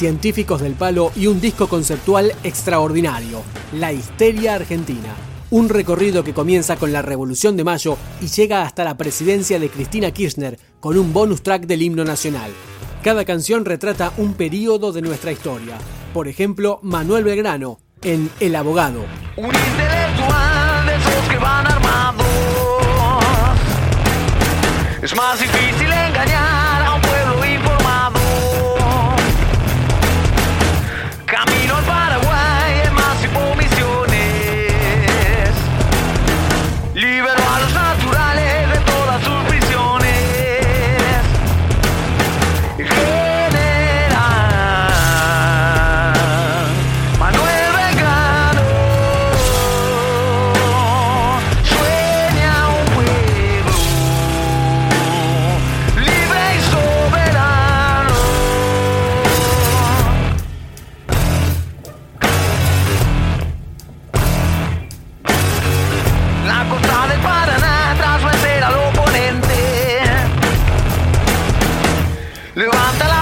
Científicos del Palo y un disco conceptual extraordinario, La Histeria Argentina. Un recorrido que comienza con la Revolución de Mayo y llega hasta la presidencia de Cristina Kirchner con un bonus track del himno nacional. Cada canción retrata un periodo de nuestra historia. Por ejemplo, Manuel Belgrano, en El Abogado. Un intelectual de esos que van armados. Es más difícil engañar Levanta la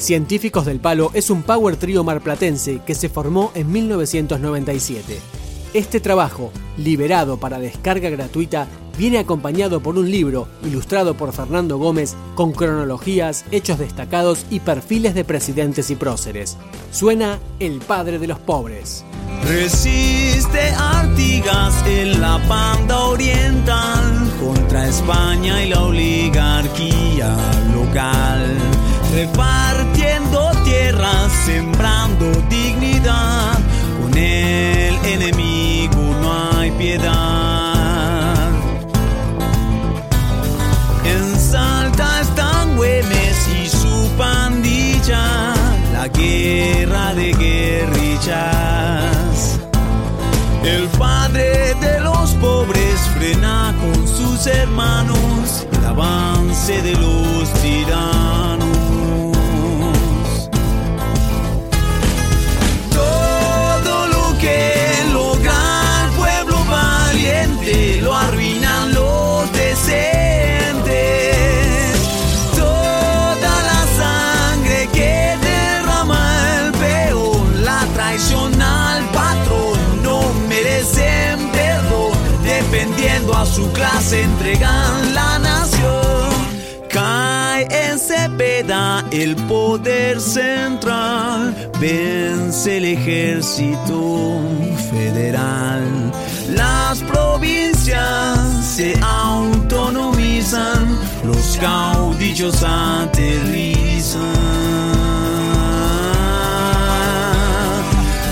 Científicos del Palo es un power trío marplatense que se formó en 1997. Este trabajo, liberado para descarga gratuita, viene acompañado por un libro ilustrado por Fernando Gómez con cronologías, hechos destacados y perfiles de presidentes y próceres. Suena El Padre de los Pobres. Resiste Artigas en la banda oriental contra España y la oligarquía local. La guerra de guerrillas. El padre de los pobres frena con sus hermanos el avance de los tiranos. A su clase, entregan la nación. Cae en Cepeda el poder central, vence el ejército federal. Las provincias se autonomizan, los caudillos aterrizan.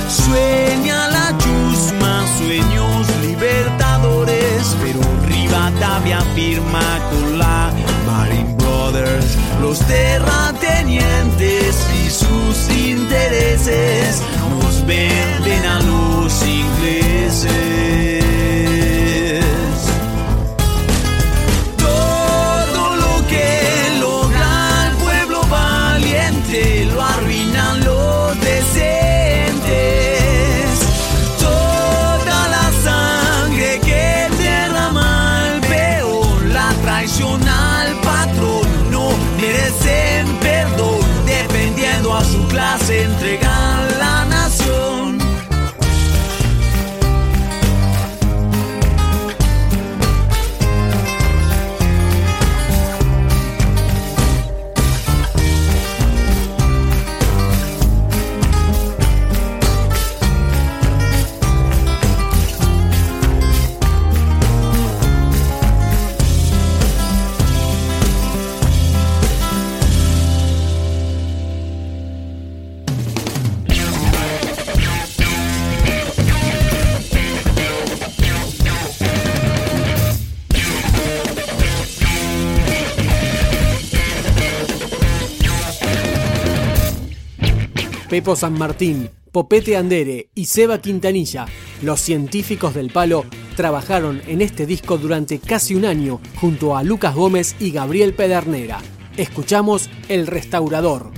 Sueña Firma con la Marine Brothers, los terratenientes y sus intereses nos venden Pepo San Martín, Popete Andere y Seba Quintanilla, los científicos del palo, trabajaron en este disco durante casi un año junto a Lucas Gómez y Gabriel Pedernera. Escuchamos El Restaurador.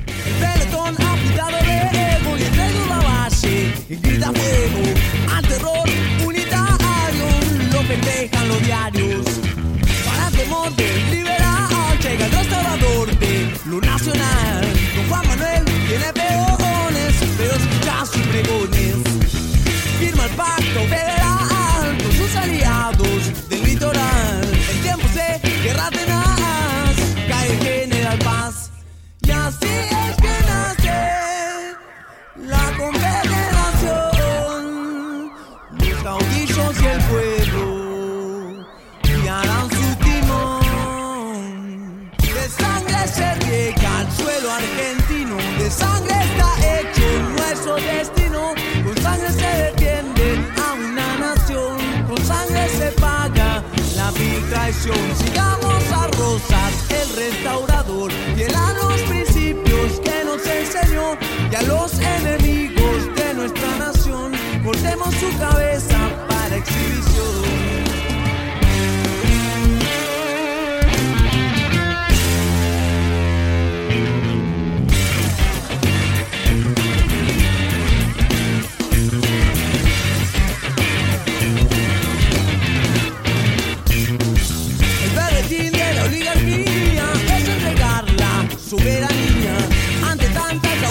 Lo festejan. traición. Sigamos a Rosas, el restaurador. Ante tanta esa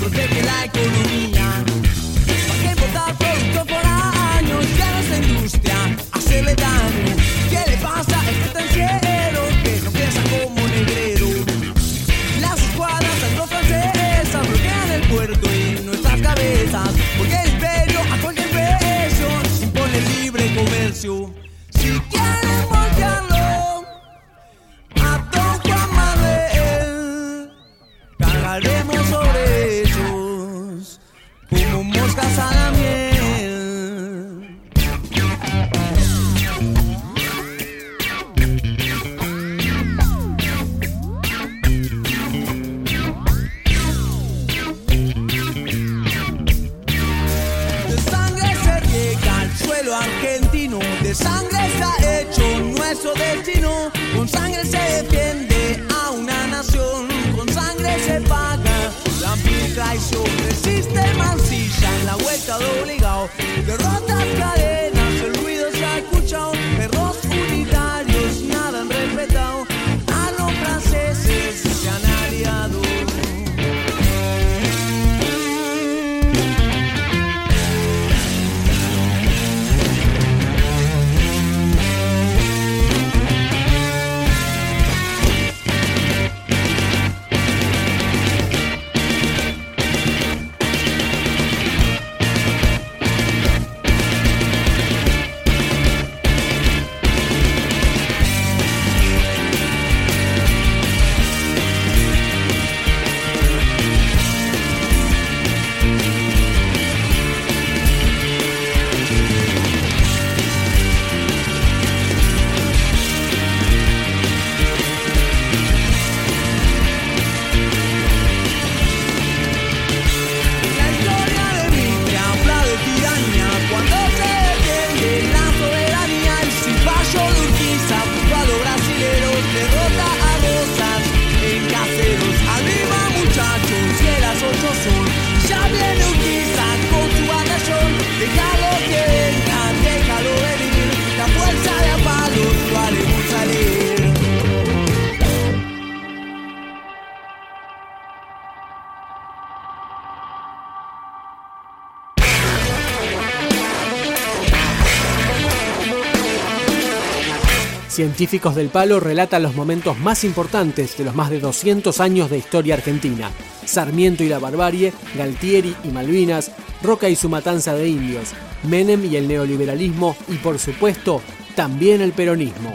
porque qué la economía. destino. Con sangre se defiende a una nación, con sangre se paga la vil traición. El sistema en la vuelta de obligado, derrotas Científicos del Palo relatan los momentos más importantes de los más de 200 años de historia argentina. Sarmiento y la barbarie, Galtieri y Malvinas, Roca y su matanza de indios, Menem y el neoliberalismo y por supuesto también el peronismo.